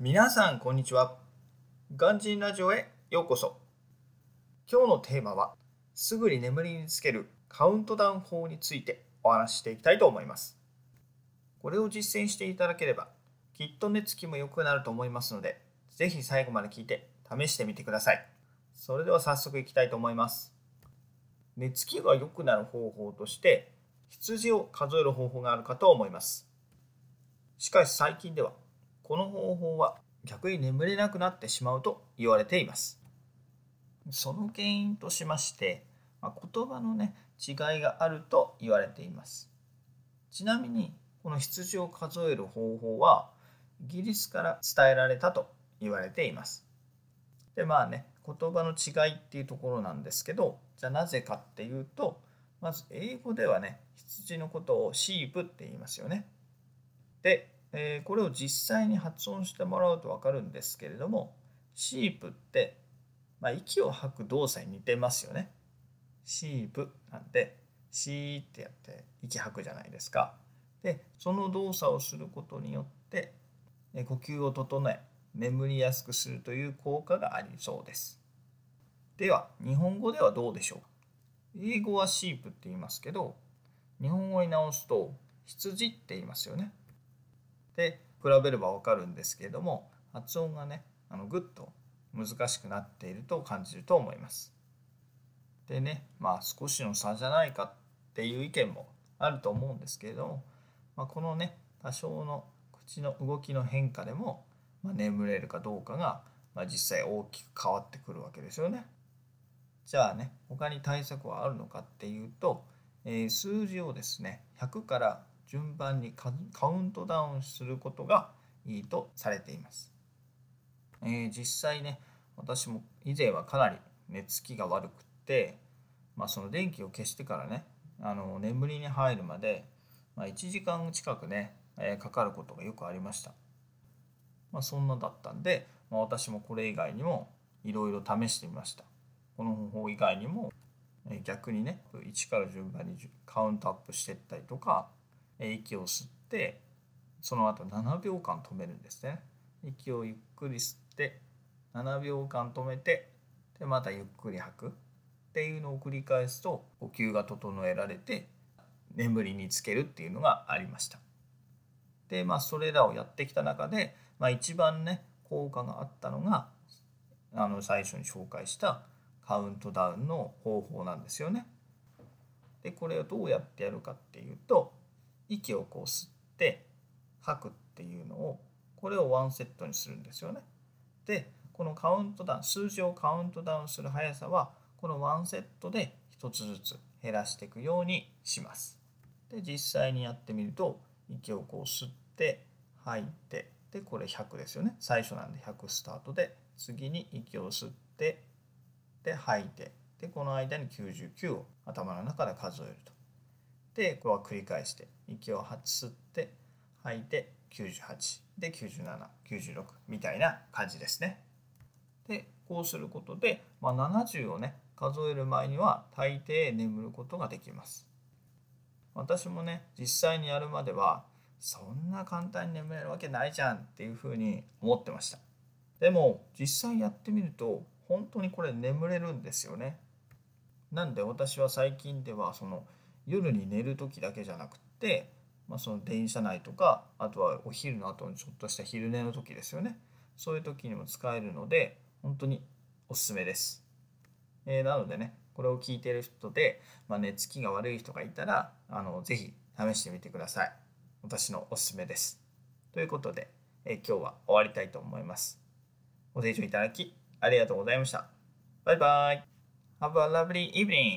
皆さんこんにちは。ガンジンラジオへようこそ。今日のテーマはすぐに眠りにつけるカウントダウン法についてお話ししていきたいと思います。これを実践していただければきっと寝つきも良くなると思いますのでぜひ最後まで聞いて試してみてください。それでは早速いきたいと思います。寝つきが良くなる方法として羊を数える方法があるかと思います。しかし最近ではこの方法は逆に眠れなくなってしまうと言われています。その原因としまして、まあ、言葉のね違いがあると言われています。ちなみにこの羊を数える方法はイギリスから伝えられたと言われています。でまあね言葉の違いっていうところなんですけどじゃあなぜかっていうとまず英語ではね羊のことをシープって言いますよね。でえー、これを実際に発音してもらうと分かるんですけれどもシープって、まあ、息を吐く動作に似てますよね。シープなんでシーってやって息吐くじゃないですか。でその動作をすることによって呼吸を整え眠りやすくするという効果がありそうです。では日本語ではどうでしょう？英語はシープって言いますけど日本語に直すと羊って言いますよね。で比べれば分かるんですけれども発音がねあのぐっと難しくなっていると感じると思います。でねまあ少しの差じゃないかっていう意見もあると思うんですけれども、まあ、このね多少の口の動きの変化でも、まあ、眠れるかどうかが、まあ、実際大きく変わってくるわけですよね。じゃあね他に対策はあるのかっていうと、えー、数字をですね100から順番にカウントダウンすることがいいとされています。えー、実際ね私も以前はかなり寝つきが悪くって、まあ、その電気を消してからねあの眠りに入るまで、まあ、1時間近くね、えー、かかることがよくありました。まあ、そんなだったんで、まあ、私もこれ以外にもいろいろ試してみました。この方法以外にも逆にね1から順番にカウントアップしていったりとか息を吸ってその後7秒間止めるんですね。息をゆっくり吸って7秒間止めてでまたゆっくり吐く。っていうのを繰り返すと呼吸が整えられて眠りにつけるっていうのがありました。でまあそれらをやってきた中で、まあ、一番ね効果があったのがあの最初に紹介したカウントダウンの方法なんですよね。でこれをどうやってやるかっていうと息をこう吸って吐くっていうのをこれをワンセットにするんですよね。でこのカウントダウン数字をカウントダウンする速さはこのワンセットで1つずつ減らしていくようにします。で実際にやってみると息をこう吸って吐いてでこれ100ですよね最初なんで100スタートで次に息を吸ってで吐いてでこの間に99を頭の中で数えると。でこれは繰り返して息を吸って吐いて98で9796みたいな感じですね。でこうすることで、まあ、70をね数える前には大抵眠ることができます。私もね実際にやるまではそんな簡単に眠れるわけないじゃんっていうふうに思ってました。でも実際やってみると本当にこれ眠れるんですよね。なんで私は最近ではその夜に寝る時だけじゃなくって、まあ、その電車内とかあとはお昼の後のちょっとした昼寝の時ですよね。そういう時にも使えるので本当におすすめです、えー、なのでねこれを聞いてる人で、まあ、寝つきが悪い人がいたらあのぜひ試してみてください。私のおすすめです。ということで、えー、今日は終わりたいと思います。ご清聴いただきありがとうございました。バイバイ。Have a lovely evening.